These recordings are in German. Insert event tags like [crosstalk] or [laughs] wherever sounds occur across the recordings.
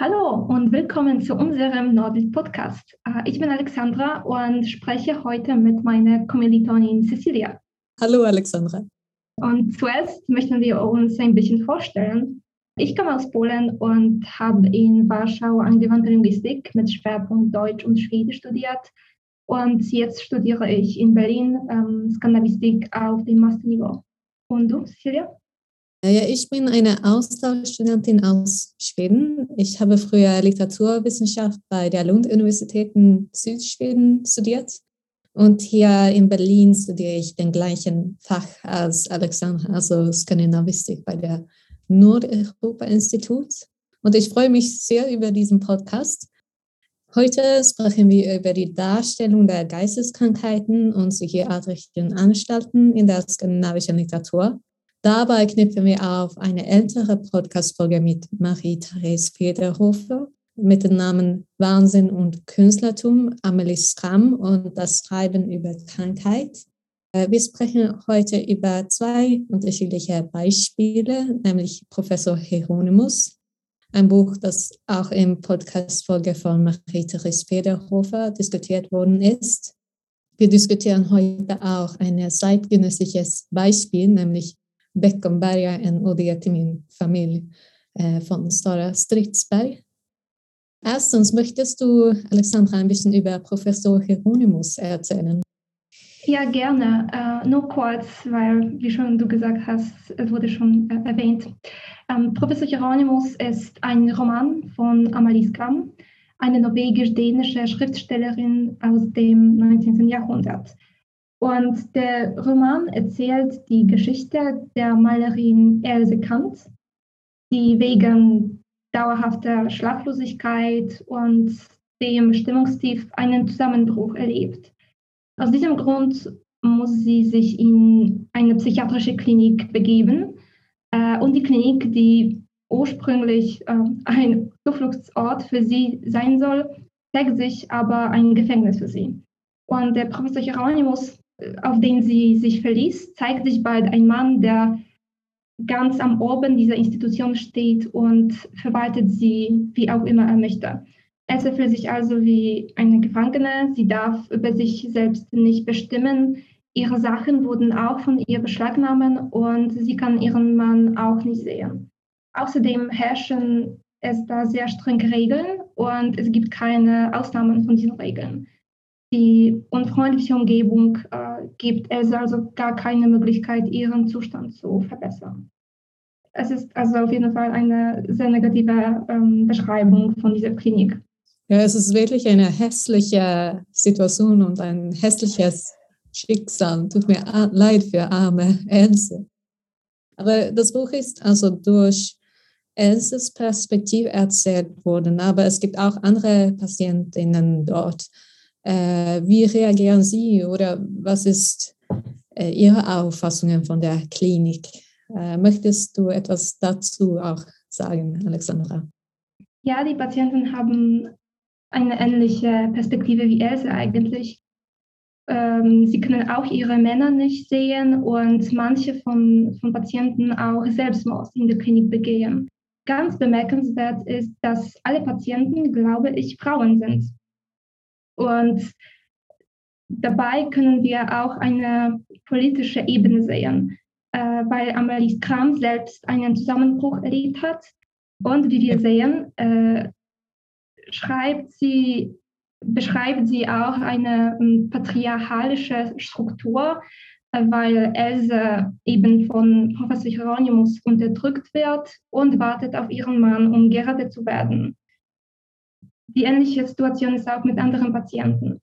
Hallo und willkommen zu unserem Nordic Podcast. Äh, ich bin Alexandra und spreche heute mit meiner Kommilitonin Cecilia. Hallo Alexandra. Und zuerst möchten wir uns ein bisschen vorstellen. Ich komme aus Polen und habe in Warschau angewandte Linguistik mit Schwerpunkt Deutsch und Schwedisch studiert. Und jetzt studiere ich in Berlin ähm, Skandinavistik auf dem Masterniveau. Und du, Cecilia? Ja, ich bin eine Austauschstudentin aus Schweden. Ich habe früher Literaturwissenschaft bei der Lund-Universität in Südschweden studiert. Und hier in Berlin studiere ich den gleichen Fach als Alexander, also Skandinavistik bei der Nordeuropa-Institut. Und ich freue mich sehr über diesen Podcast. Heute sprechen wir über die Darstellung der Geisteskrankheiten und psychiatrischen Anstalten in der skandinavischen Literatur. Dabei knüpfen wir auf eine ältere Podcast-Folge mit Marie-Therese Federhofer mit dem Namen Wahnsinn und Künstlertum, Amelie Schramm und das Schreiben über Krankheit. Äh, wir sprechen heute über zwei unterschiedliche Beispiele, nämlich Professor Hieronymus, ein Buch, das auch im Podcast-Folge von Marie-Therese Federhofer diskutiert worden ist. Wir diskutieren heute auch ein zeitgenössisches Beispiel, nämlich Beckomberga, en ode till min familj von Stora Stridsberg. Erstens, möchtest du, Alexandra, ein bisschen über Professor Hieronymus erzählen? Ja, gerne. Äh, nur kurz, weil, wie schon du gesagt hast, es wurde schon äh, erwähnt. Ähm, Professor Hieronymus ist ein Roman von Amalie Skram, eine norwegisch-dänische Schriftstellerin aus dem 19. Jahrhundert. Und der Roman erzählt die Geschichte der Malerin Else Kant, die wegen dauerhafter Schlaflosigkeit und dem Stimmungstief einen Zusammenbruch erlebt. Aus diesem Grund muss sie sich in eine psychiatrische Klinik begeben. Äh, und die Klinik, die ursprünglich äh, ein Zufluchtsort für sie sein soll, zeigt sich aber ein Gefängnis für sie. Und der Professor Hieronymus auf den sie sich verließ, zeigt sich bald ein Mann, der ganz am Oben dieser Institution steht und verwaltet sie, wie auch immer er möchte. Elsa fühlt sich also wie eine Gefangene. Sie darf über sich selbst nicht bestimmen. Ihre Sachen wurden auch von ihr beschlagnahmt und sie kann ihren Mann auch nicht sehen. Außerdem herrschen es da sehr strenge Regeln und es gibt keine Ausnahmen von diesen Regeln. Die unfreundliche Umgebung äh, gibt es also gar keine Möglichkeit, ihren Zustand zu verbessern. Es ist also auf jeden Fall eine sehr negative ähm, Beschreibung von dieser Klinik. Ja, es ist wirklich eine hässliche Situation und ein hässliches Schicksal. Tut mir leid für arme Else. Aber das Buch ist also durch Elses Perspektive erzählt worden, aber es gibt auch andere Patientinnen dort. Äh, wie reagieren Sie oder was ist äh, Ihre Auffassung von der Klinik? Äh, möchtest du etwas dazu auch sagen, Alexandra? Ja, die Patienten haben eine ähnliche Perspektive wie Else eigentlich. Ähm, sie können auch ihre Männer nicht sehen und manche von, von Patienten auch Selbstmord in der Klinik begehen. Ganz bemerkenswert ist, dass alle Patienten, glaube ich, Frauen sind. Und dabei können wir auch eine politische Ebene sehen, äh, weil Amelie Kram selbst einen Zusammenbruch erlebt hat. Und wie wir sehen, äh, schreibt sie, beschreibt sie auch eine um, patriarchalische Struktur, äh, weil Else eben von Professor Hieronymus unterdrückt wird und wartet auf ihren Mann, um gerettet zu werden. Die ähnliche Situation ist auch mit anderen Patienten.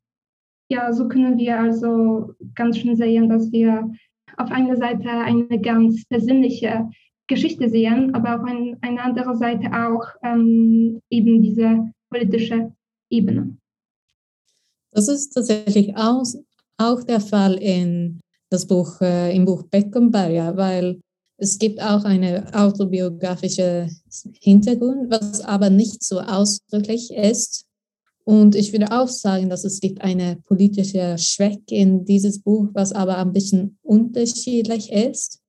Ja, so können wir also ganz schön sehen, dass wir auf einer Seite eine ganz persönliche Geschichte sehen, aber auf ein, einer anderen Seite auch ähm, eben diese politische Ebene. Das ist tatsächlich auch, auch der Fall in das Buch, äh, im Buch Beckenberger, weil es gibt auch eine autobiografische Hintergrund, was aber nicht so ausdrücklich ist. Und ich würde auch sagen, dass es gibt eine politische Schwäche in dieses Buch, was aber ein bisschen unterschiedlich ist.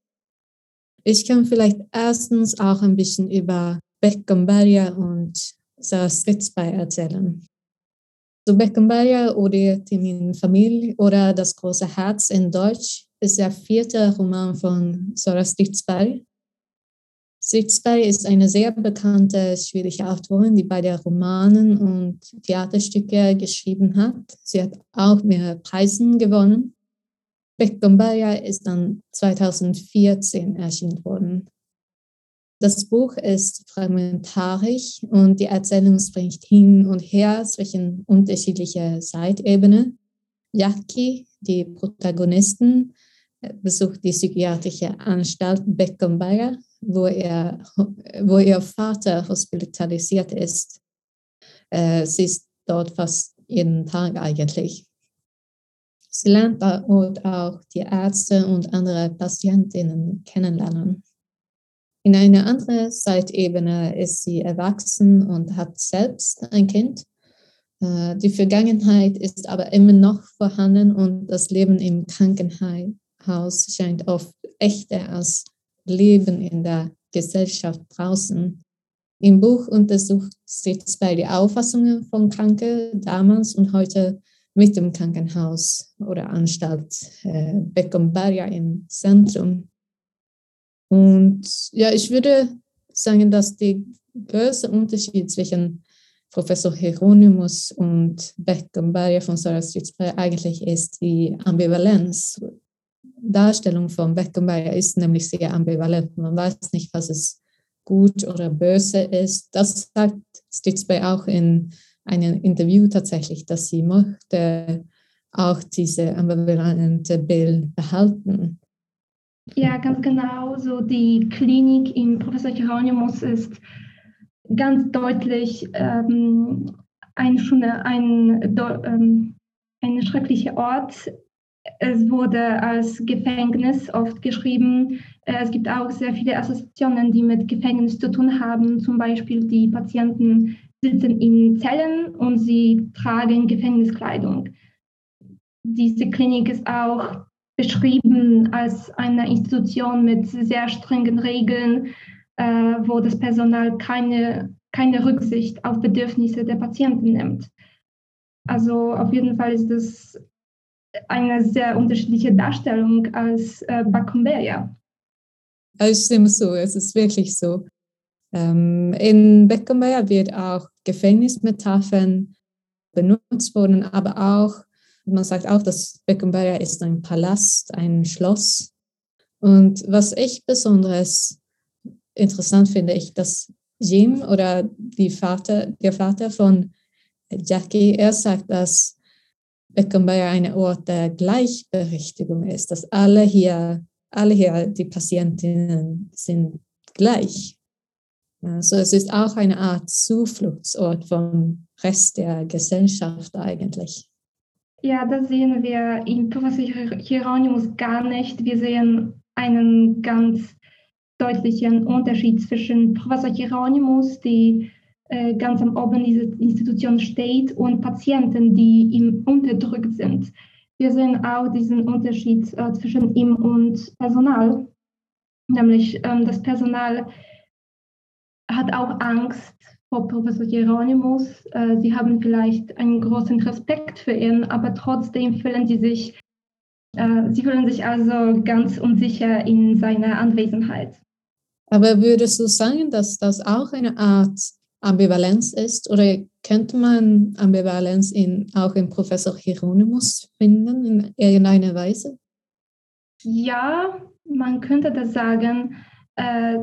Ich kann vielleicht erstens auch ein bisschen über Beckenberger und Sarah Stritzbei erzählen. So Beckenbauer oder die Familie oder Das große Herz in Deutsch ist der vierte Roman von Sarah Stritzbei. Stritzbei ist eine sehr bekannte schwedische Autorin, die beide Romanen und Theaterstücke geschrieben hat. Sie hat auch mehrere Preise gewonnen. Beckenbauer ist dann 2014 erschienen worden. Das Buch ist fragmentarisch und die Erzählung springt hin und her zwischen unterschiedlichen Zeitebenen. Jackie, die Protagonisten, besucht die psychiatrische Anstalt Beckenbauer, wo, er, wo ihr Vater hospitalisiert ist. Äh, sie ist dort fast jeden Tag eigentlich. Sie lernt dort auch die Ärzte und andere Patientinnen kennenlernen. In einer anderen Zeitebene ist sie erwachsen und hat selbst ein Kind. Äh, die Vergangenheit ist aber immer noch vorhanden und das Leben im Krankenhaus scheint oft echter als Leben in der Gesellschaft draußen. Im Buch untersucht sie zwei die Auffassungen von Kranken damals und heute mit dem Krankenhaus oder Anstalt äh, Beckomberga im Zentrum. Und ja, ich würde sagen, dass der größte Unterschied zwischen Professor Hieronymus und Beckenbauer von Sarah Stritzberg eigentlich ist die Ambivalenz. Darstellung von Beckenbauer ist nämlich sehr ambivalent. Man weiß nicht, was es gut oder böse ist. Das sagt Stritzberg auch in einem Interview tatsächlich, dass sie möchte auch diese ambivalente Bild behalten. Ja, ganz genau. So die Klinik im Professor Hieronymus ist ganz deutlich ähm, ein, schon ein, ähm, ein schrecklicher Ort. Es wurde als Gefängnis oft geschrieben. Es gibt auch sehr viele Assoziationen, die mit Gefängnis zu tun haben. Zum Beispiel die Patienten sitzen in Zellen und sie tragen Gefängniskleidung. Diese Klinik ist auch beschrieben als eine Institution mit sehr strengen Regeln, äh, wo das Personal keine, keine Rücksicht auf Bedürfnisse der Patienten nimmt. Also auf jeden Fall ist das eine sehr unterschiedliche Darstellung als äh, Bacumberia. Es stimmt so, es ist wirklich so. Ähm, in Beckenbauer wird auch Gefängnismetaphern benutzt worden, aber auch man sagt auch, dass Beckenbauer ist ein Palast, ein Schloss. Und was ich besonders interessant finde, ich, dass Jim oder Vater, der Vater von Jackie, er sagt, dass Beckenbauer ein Ort der Gleichberechtigung ist, dass alle hier, alle hier, die Patientinnen sind gleich. Also es ist auch eine Art Zufluchtsort vom Rest der Gesellschaft eigentlich. Ja, das sehen wir im Professor Hieronymus gar nicht. Wir sehen einen ganz deutlichen Unterschied zwischen Professor Hieronymus, die ganz am Oben dieser Institution steht, und Patienten, die ihm unterdrückt sind. Wir sehen auch diesen Unterschied äh, zwischen ihm und Personal, nämlich ähm, das Personal hat auch Angst Frau Professor Hieronymus. Äh, sie haben vielleicht einen großen Respekt für ihn, aber trotzdem fühlen sie sich, äh, sie fühlen sich also ganz unsicher in seiner Anwesenheit. Aber würdest du sagen, dass das auch eine Art Ambivalenz ist? Oder könnte man Ambivalenz in, auch in Professor Hieronymus finden in irgendeiner Weise? Ja, man könnte das sagen. Äh,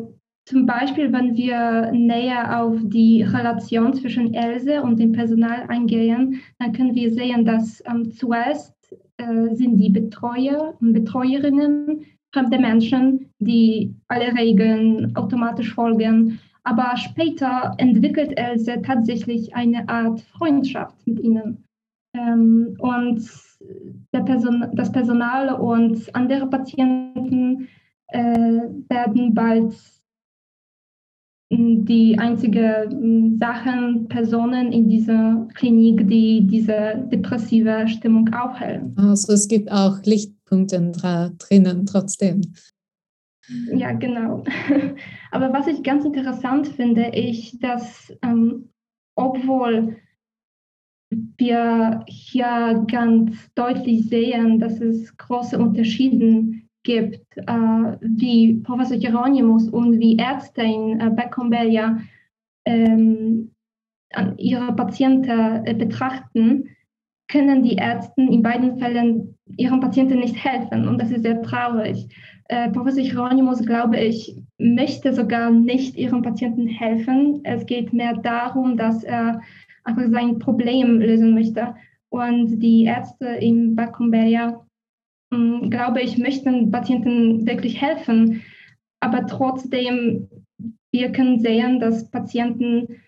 zum Beispiel, wenn wir näher auf die Relation zwischen Else und dem Personal eingehen, dann können wir sehen, dass ähm, zuerst äh, sind die Betreuer und Betreuerinnen fremde Menschen, die alle Regeln automatisch folgen. Aber später entwickelt Else tatsächlich eine Art Freundschaft mit ihnen. Ähm, und Person, das Personal und andere Patienten äh, werden bald die einzige Sachen, Personen in dieser Klinik, die diese depressive Stimmung aufhellen. Also es gibt auch Lichtpunkte drinnen trotzdem. Ja, genau. [laughs] Aber was ich ganz interessant finde, ist, dass ähm, obwohl wir hier ganz deutlich sehen, dass es große Unterschiede gibt, äh, wie Professor Hieronymus und wie Ärzte in äh, Beckombelia ähm, ihre Patienten äh, betrachten, können die Ärzte in beiden Fällen ihren Patienten nicht helfen. Und das ist sehr traurig. Äh, Professor Hieronymus, glaube ich, möchte sogar nicht ihren Patienten helfen. Es geht mehr darum, dass er einfach sein Problem lösen möchte. Und die Ärzte in Bacumberia, hm, glaube ich, möchten Patienten wirklich helfen. Aber trotzdem, wir können sehen, dass Patienten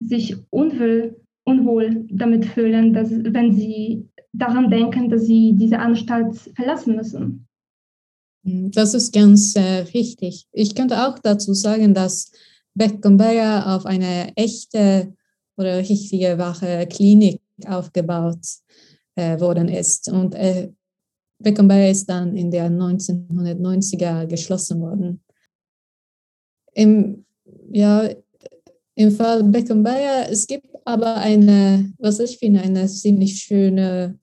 sich unwohl, unwohl damit fühlen, dass, wenn sie daran denken, dass sie diese Anstalt verlassen müssen. Das ist ganz äh, richtig. Ich könnte auch dazu sagen, dass Beckenbauer auf eine echte oder richtige wache Klinik aufgebaut äh, worden ist. Und äh, Beckenbauer ist dann in der 1990er geschlossen worden. Im, ja, im Fall Beckenbauer, es gibt aber eine, was ich finde, eine ziemlich schöne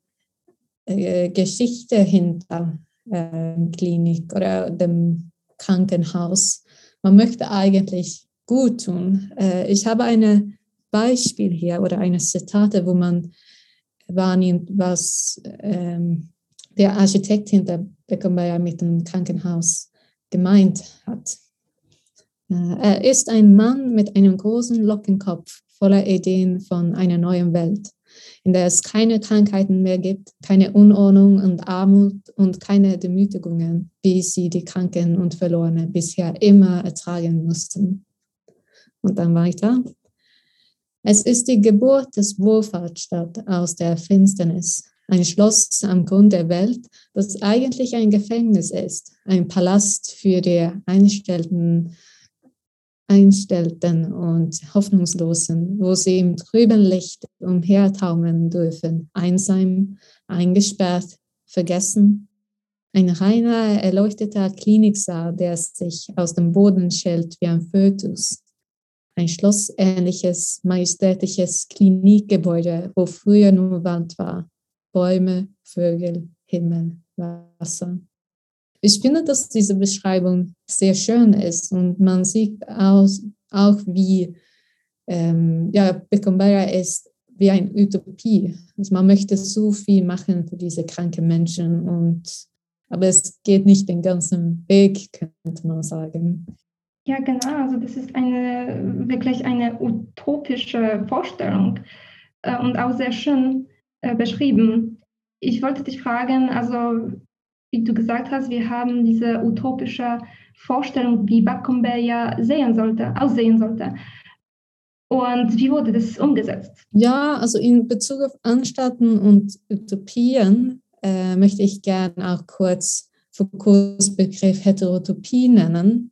äh, Geschichte hinter äh, Klinik oder dem Krankenhaus. Man möchte eigentlich gut tun. Äh, ich habe ein Beispiel hier oder eine Zitate, wo man wahrnimmt, was ähm, der Architekt hinter Beckenbauer mit dem Krankenhaus gemeint hat. Äh, er ist ein Mann mit einem großen Lockenkopf voller Ideen von einer neuen Welt in der es keine Krankheiten mehr gibt, keine Unordnung und Armut und keine Demütigungen, wie sie die Kranken und Verlorenen bisher immer ertragen mussten. Und dann weiter. Es ist die Geburt des Wohlfahrtsstadt aus der Finsternis, ein Schloss am Grund der Welt, das eigentlich ein Gefängnis ist, ein Palast für die Einstellten Einstellten und Hoffnungslosen, wo sie im trüben Licht umhertaumeln dürfen, einsam, eingesperrt, vergessen. Ein reiner, erleuchteter Kliniksaal, der sich aus dem Boden schält wie ein Fötus. Ein schlossähnliches, majestätisches Klinikgebäude, wo früher nur Wand war. Bäume, Vögel, Himmel, Wasser. Ich finde, dass diese Beschreibung sehr schön ist und man sieht auch, auch wie ähm, ja, Beckenbauer ist wie eine Utopie. Also man möchte so viel machen für diese kranken Menschen, und, aber es geht nicht den ganzen Weg, könnte man sagen. Ja, genau. Also das ist eine wirklich eine utopische Vorstellung äh, und auch sehr schön äh, beschrieben. Ich wollte dich fragen, also wie du gesagt hast, wir haben diese utopische Vorstellung, wie Backumbeya sehen sollte, aussehen sollte. Und wie wurde das umgesetzt? Ja, also in Bezug auf Anstalten und Utopien äh, möchte ich gerne auch kurz Foucaults Begriff Heterotopie nennen.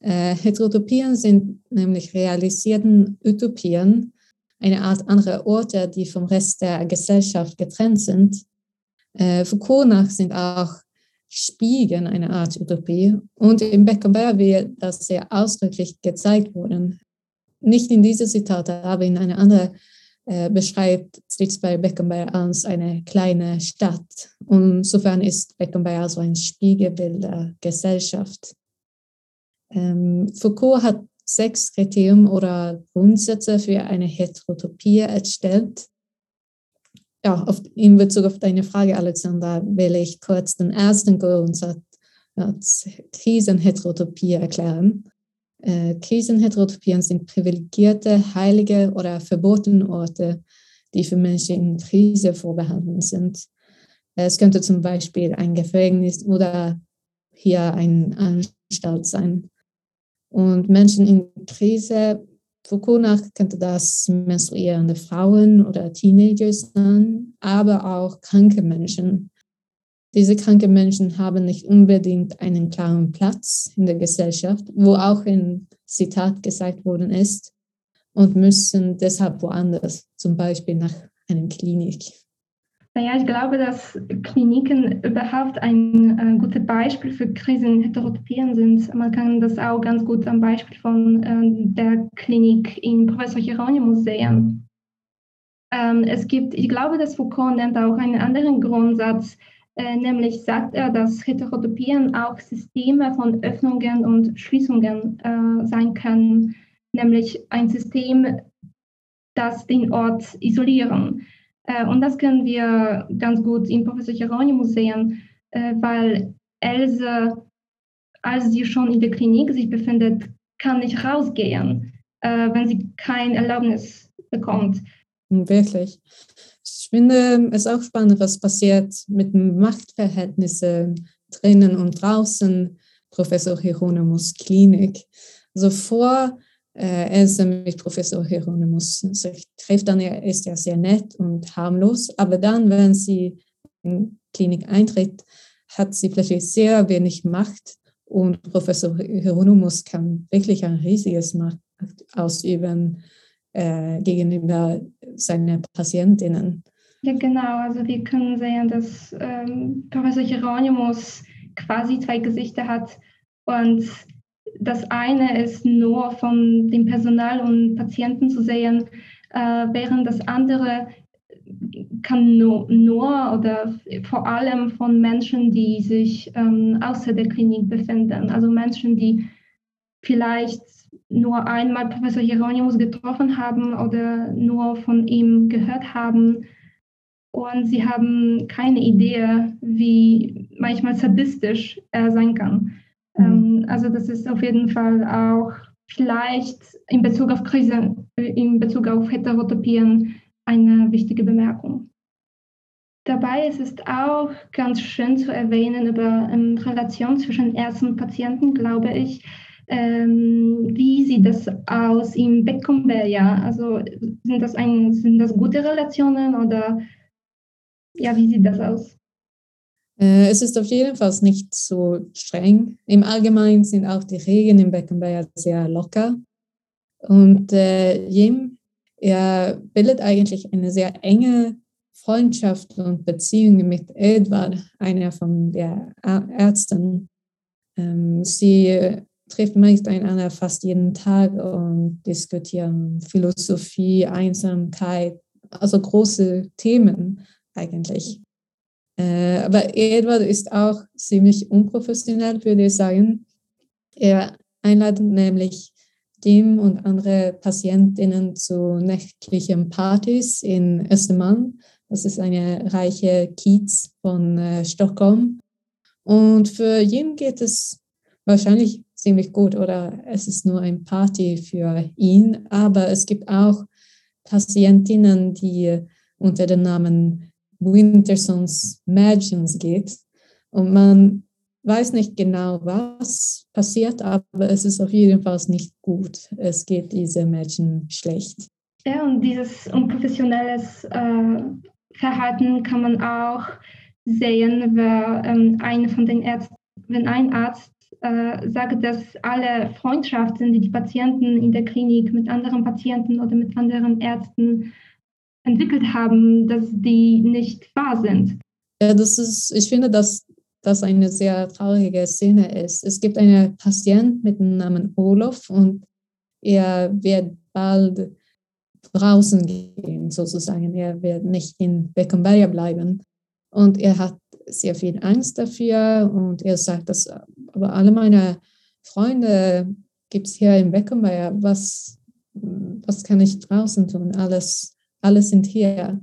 Äh, Heterotopien sind nämlich realisierten Utopien, eine Art andere Orte, die vom Rest der Gesellschaft getrennt sind. Äh, Foucault nach sind auch spiegeln eine Art Utopie. Und im Beckenbauer wird das sehr ausdrücklich gezeigt worden. Nicht in diese Zitate, aber in einer anderen äh, beschreibt Stritzberg Beckenbauer als eine kleine Stadt. Und insofern ist Beckenbauer so ein Spiegelbild der Gesellschaft. Ähm, Foucault hat sechs Kriterien oder Grundsätze für eine Heterotopie erstellt ja, auf, in Bezug auf deine Frage, Alexander, will ich kurz den ersten Grundsatz Krisenheterotopie erklären. Äh, Krisenheterotopien sind privilegierte, heilige oder verbotene Orte, die für Menschen in Krise vorbehalten sind. Es könnte zum Beispiel ein Gefängnis oder hier ein Anstalt sein. Und Menschen in Krise Foucault nach könnte das menstruierende Frauen oder Teenagers sein, aber auch kranke Menschen. Diese kranken Menschen haben nicht unbedingt einen klaren Platz in der Gesellschaft, wo auch ein Zitat gesagt worden ist, und müssen deshalb woanders, zum Beispiel nach einer Klinik. Naja, ich glaube, dass Kliniken überhaupt ein äh, gutes Beispiel für Krisenheterotopien sind. Man kann das auch ganz gut am Beispiel von äh, der Klinik in Professor Hieronymus sehen. Ähm, es gibt, ich glaube, dass Foucault nennt auch einen anderen Grundsatz, äh, nämlich sagt er, dass Heterotopien auch Systeme von Öffnungen und Schließungen äh, sein können, nämlich ein System, das den Ort isolieren. Äh, und das können wir ganz gut im Professor Hieronymus sehen, äh, weil Else, als sie schon in der Klinik sich befindet, kann nicht rausgehen, äh, wenn sie kein Erlaubnis bekommt. Wirklich. Ich finde es auch spannend, was passiert mit Machtverhältnissen drinnen und draußen Professor Hieronymus Klinik. Also vor äh, Else mit Professor Hieronymus sich trifft, dann ist er sehr nett und harmlos. Aber dann, wenn sie in die Klinik eintritt, hat sie plötzlich sehr wenig Macht und Professor Hieronymus kann wirklich ein riesiges Macht ausüben äh, gegenüber seinen Patientinnen. Ja, genau. Also wir können sehen, dass ähm, Professor Hieronymus quasi zwei Gesichter hat und das eine ist nur von dem Personal und Patienten zu sehen, äh, während das andere kann nur, nur, oder vor allem von Menschen, die sich ähm, außer der Klinik befinden. Also Menschen, die vielleicht nur einmal Professor Hieronymus getroffen haben oder nur von ihm gehört haben. Und sie haben keine Idee, wie manchmal sadistisch er sein kann. Mhm. Ähm, also das ist auf jeden Fall auch vielleicht in Bezug auf Krise, in Bezug auf Heterotopien eine wichtige Bemerkung. Dabei ist es auch ganz schön zu erwähnen über ähm, Relation zwischen Ärzten und Patienten, glaube ich. Ähm, wie sieht das aus im Beckenberger? Also sind das, ein, sind das gute Relationen oder ja, wie sieht das aus? Äh, es ist auf jeden Fall nicht so streng. Im Allgemeinen sind auch die Regeln im Beckenberger sehr locker. Und äh, Jim, er bildet eigentlich eine sehr enge Freundschaft und Beziehung mit Edward, einer von den Ärzten. Ähm, sie trifft meist einander fast jeden Tag und diskutieren Philosophie, Einsamkeit, also große Themen eigentlich. Äh, aber Edward ist auch ziemlich unprofessionell, würde ich sagen. Er einladet nämlich Jim und andere Patientinnen zu nächtlichen Partys in Östermann. Das ist eine reiche Kiez von äh, Stockholm. Und für Jim geht es wahrscheinlich ziemlich gut oder es ist nur ein Party für ihn. Aber es gibt auch Patientinnen, die unter dem Namen Wintersons Magians geht. Und man weiß nicht genau, was passiert, aber es ist auf jeden Fall nicht gut. Es geht diese Mädchen schlecht. Ja, und dieses unprofessionelles äh, Verhalten kann man auch sehen, wenn, ähm, eine von den Ärzten, wenn ein Arzt äh, sagt, dass alle Freundschaften, die die Patienten in der Klinik mit anderen Patienten oder mit anderen Ärzten entwickelt haben, dass die nicht wahr sind. Ja, das ist, ich finde, dass das eine sehr traurige Szene ist. Es gibt einen Patient mit dem Namen Olof und er wird bald draußen gehen, sozusagen. Er wird nicht in Beckenberger bleiben. Und er hat sehr viel Angst dafür und er sagt, dass aber alle meine Freunde gibt es hier in Beckenberger. Was, was kann ich draußen tun? Alles alle sind hier.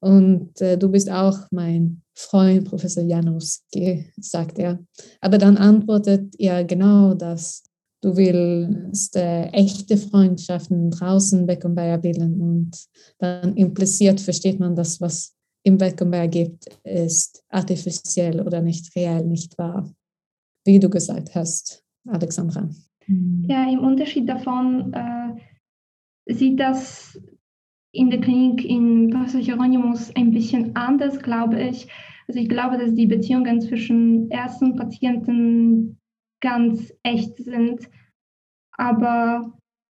Und äh, du bist auch mein Freund, Professor Janowski, sagt er. Aber dann antwortet er genau das. Du willst äh, echte Freundschaften draußen Beckenbauer bilden. Und dann impliziert versteht man das, was im Beckenbauer gibt, ist artifiziell oder nicht real, nicht wahr. Wie du gesagt hast, Alexandra. Ja, im Unterschied davon äh, sieht das in der Klinik in Professor Hieronymus ein bisschen anders, glaube ich. Also ich glaube, dass die Beziehungen zwischen und Patienten ganz echt sind. Aber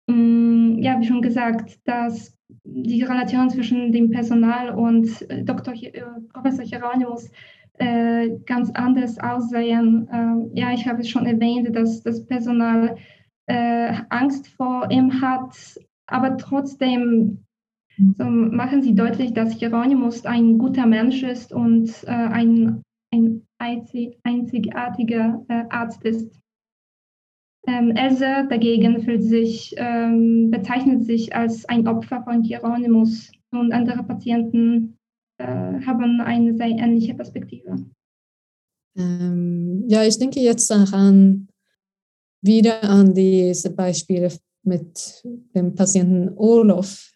Mm, ja, wie schon gesagt, dass die Relation zwischen dem Personal und äh, Dr. Äh, Professor Hieronymus äh, ganz anders aussehen. Äh, ja, ich habe es schon erwähnt, dass das Personal äh, Angst vor ihm hat, aber trotzdem so machen sie deutlich, dass Hieronymus ein guter Mensch ist und äh, ein, ein einzig, einzigartiger Arzt ist. Ähm, Else dagegen fühlt sich, ähm, bezeichnet sich als ein Opfer von Hieronymus und andere Patienten äh, haben eine sehr ähnliche Perspektive. Ähm, ja, ich denke jetzt daran, wieder an diese Beispiele mit dem Patienten Olof äh,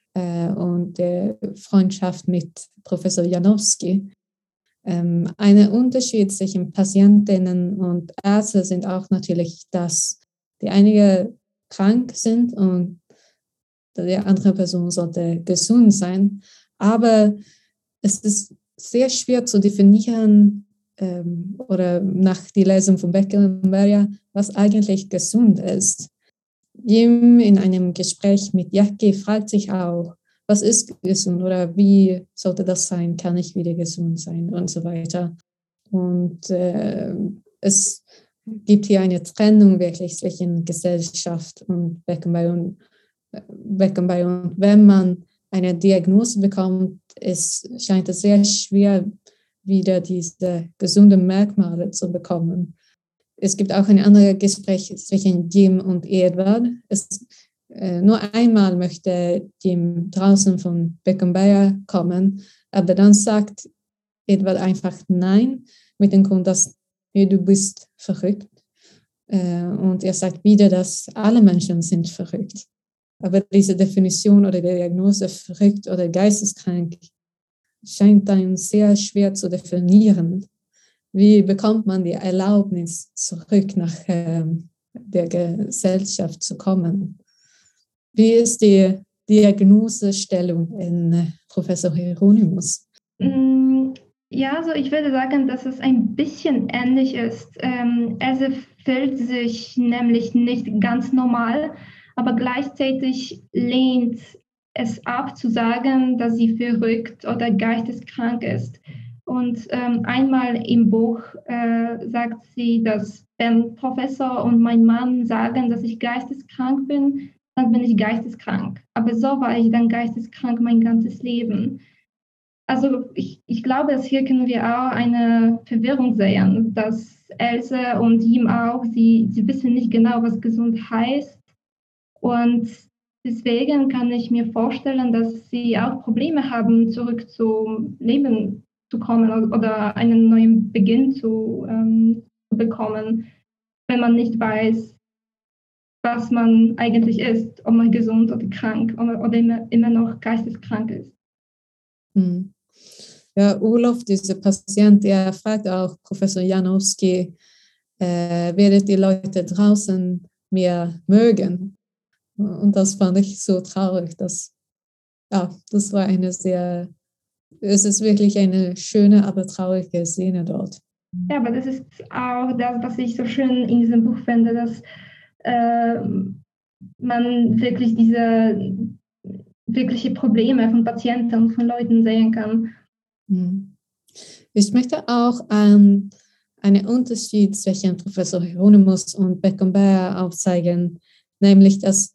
und der Freundschaft mit Professor Janowski. Ähm, ein Unterschied zwischen Patientinnen und Ärzten sind auch natürlich, dass die einige krank sind und die andere Person sollte gesund sein. Aber es ist sehr schwer zu definieren ähm, oder nach der Lesung von Beckenberger, was eigentlich gesund ist. Jim in einem Gespräch mit Jackie fragt sich auch, was ist gesund oder wie sollte das sein? Kann ich wieder gesund sein und so weiter. Und äh, es gibt hier eine Trennung wirklich zwischen Gesellschaft und Beckenbauer und, Beckenbauer. Und wenn man eine Diagnose bekommt, es scheint es sehr schwer, wieder diese gesunden Merkmale zu bekommen. Es gibt auch ein anderes Gespräch zwischen Jim und Edward. Es, äh, nur einmal möchte Jim draußen von Beckenbauer kommen, aber dann sagt Edward einfach Nein, mit dem Grund, dass du bist verrückt. Äh, und er sagt wieder, dass alle Menschen sind verrückt. Aber diese Definition oder die Diagnose verrückt oder geisteskrank scheint dann sehr schwer zu definieren. Wie bekommt man die Erlaubnis, zurück nach ähm, der Gesellschaft zu kommen? Wie ist die Diagnosestellung in äh, Professor Hieronymus? Mm, ja, also ich würde sagen, dass es ein bisschen ähnlich ist. Ähm, er fühlt sich nämlich nicht ganz normal, aber gleichzeitig lehnt es ab zu sagen, dass sie verrückt oder geisteskrank ist. Und ähm, einmal im Buch äh, sagt sie, dass wenn Professor und mein Mann sagen, dass ich geisteskrank bin, dann bin ich geisteskrank. Aber so war ich dann geisteskrank mein ganzes Leben. Also ich, ich glaube, dass hier können wir auch eine Verwirrung sehen, dass Else und ihm auch, sie, sie wissen nicht genau, was gesund heißt. Und Deswegen kann ich mir vorstellen, dass sie auch Probleme haben, zurück zum Leben zu kommen oder einen neuen Beginn zu, ähm, bekommen, wenn man nicht weiß, was man eigentlich ist, ob man gesund oder krank oder, oder immer, immer noch geisteskrank ist. Hm. Ja, Olof, dieser Patient, der fragt auch Professor Janowski, äh, werdet die Leute draußen mehr mögen? Und das fand ich so traurig, dass, ja, das war eine sehr, es ist wirklich eine schöne, aber traurige Szene dort. Ja, aber das ist auch das, was ich so schön in diesem Buch finde, dass äh, man wirklich diese wirkliche Probleme von Patienten und von Leuten sehen kann. Hm. Ich möchte auch ähm, einen Unterschied zwischen Professor Hieronymus und Beckenbauer aufzeigen, nämlich dass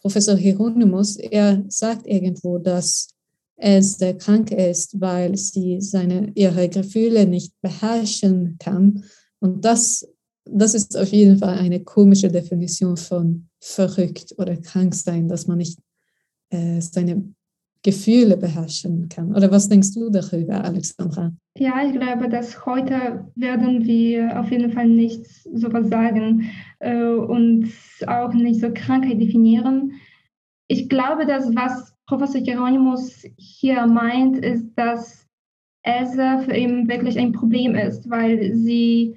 Professor Hieronymus, er sagt irgendwo, dass er sehr krank ist, weil sie seine, ihre Gefühle nicht beherrschen kann. Und das, das ist auf jeden Fall eine komische Definition von verrückt oder krank sein, dass man nicht äh, seine Gefühle beherrschen kann. Oder was denkst du darüber, Alexandra? Ja, ich glaube, dass heute werden wir auf jeden Fall nicht sowas sagen äh, und auch nicht so Krankheit definieren. Ich glaube, dass was Professor Hieronymus hier meint, ist, dass Elsa für ihn wirklich ein Problem ist, weil sie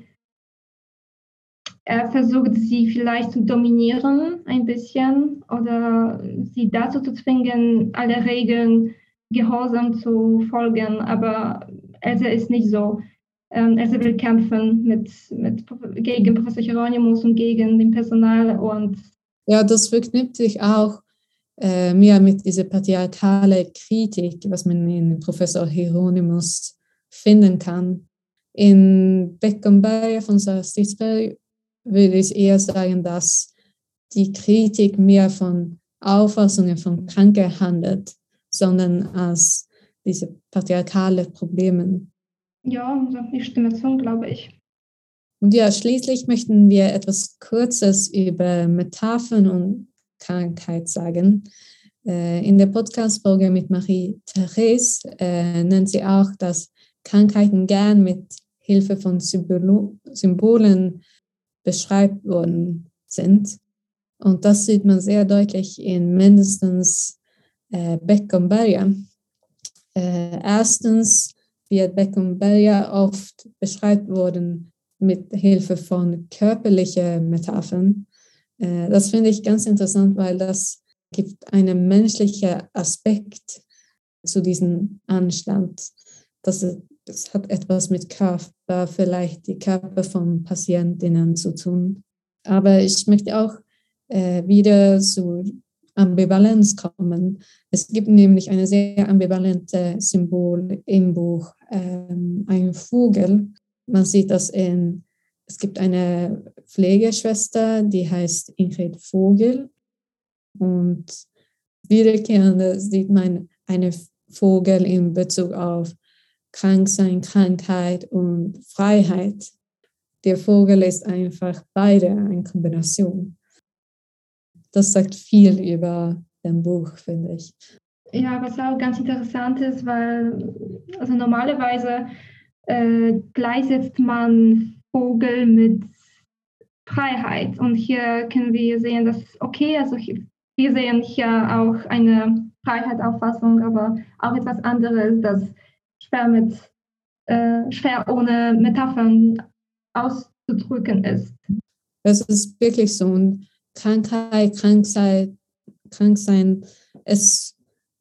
er versucht, sie vielleicht zu dominieren ein bisschen oder sie dazu zu zwingen, alle Regeln gehorsam zu folgen. Aber Elsa ist nicht so. Ähm, Elsa will kämpfen mit, mit, gegen Professor Hieronymus und gegen den Personal und Ja, das verknüpft sich auch mehr mit dieser patriarchale Kritik, was man in Professor Hieronymus finden kann. In Beckenberg von Sarah Stitzberg würde ich eher sagen, dass die Kritik mehr von Auffassungen von Kranke handelt, sondern als diese patriarchale Probleme. Ja, also ich stimme zu, glaube ich. Und ja, schließlich möchten wir etwas Kurzes über Metaphern und Krankheit sagen. Äh, in der Podcast-Folge mit Marie-Therese äh, nennt sie auch, dass Krankheiten gern mit Hilfe von Symbolen beschreibt worden sind. Und das sieht man sehr deutlich in mindestens äh, Beckenberger. Äh, erstens wird Beckenberger oft beschreibt worden mit Hilfe von körperlichen Metaphern. Äh, das finde ich ganz interessant, weil das gibt einen menschlichen Aspekt zu diesem Anstand. Das, das hat etwas mit Körper, vielleicht die Körper von Patientinnen zu tun. Aber ich möchte auch äh, wieder zu Ambivalenz kommen. Es gibt nämlich eine sehr ambivalente Symbol im Buch, ähm, ein Vogel. Man sieht das in, es gibt eine Pflegeschwester, die heißt Ingrid Vogel. Und wiederkehrend sieht man einen Vogel in Bezug auf Kranksein, Krankheit und Freiheit. Der Vogel ist einfach beide eine Kombination das sagt viel über dein Buch, finde ich. Ja, was auch ganz interessant ist, weil also normalerweise äh, gleichsetzt man Vogel mit Freiheit. Und hier können wir sehen, dass, okay, also wir sehen hier auch eine Freiheitsauffassung, aber auch etwas anderes, das schwer, mit, äh, schwer ohne Metaphern auszudrücken ist. Das ist wirklich so. Und Krankheit, Kranksein, Kranksein. Es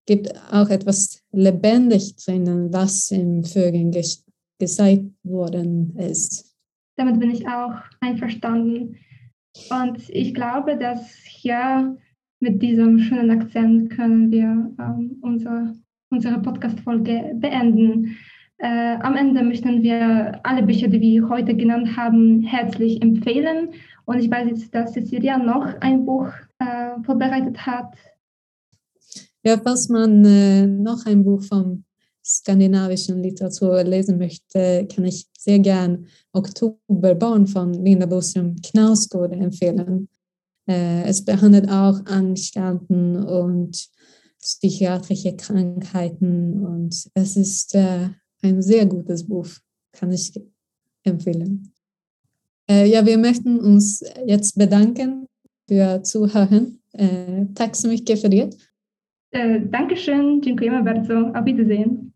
gibt auch etwas lebendig drinnen, was im Vögeln gesagt worden ist. Damit bin ich auch einverstanden. Und ich glaube, dass hier mit diesem schönen Akzent können wir ähm, unsere, unsere Podcast-Folge beenden. Äh, am Ende möchten wir alle Bücher, die wir heute genannt haben, herzlich empfehlen. Und ich weiß jetzt, dass Cecilia noch ein Buch äh, vorbereitet hat. Ja, falls man äh, noch ein Buch von skandinavischen Literatur lesen möchte, kann ich sehr gern Oktoberbarn von Linda Boström Knausgård empfehlen. Äh, es behandelt auch Anstalten und psychiatrische Krankheiten und es ist äh, ein sehr gutes Buch, kann ich empfehlen. Äh, ja, wir möchten uns jetzt bedanken für Zuhören. Tack så mycket för det. Dankeschön, dziękujemy bardzo. Auf Wiedersehen.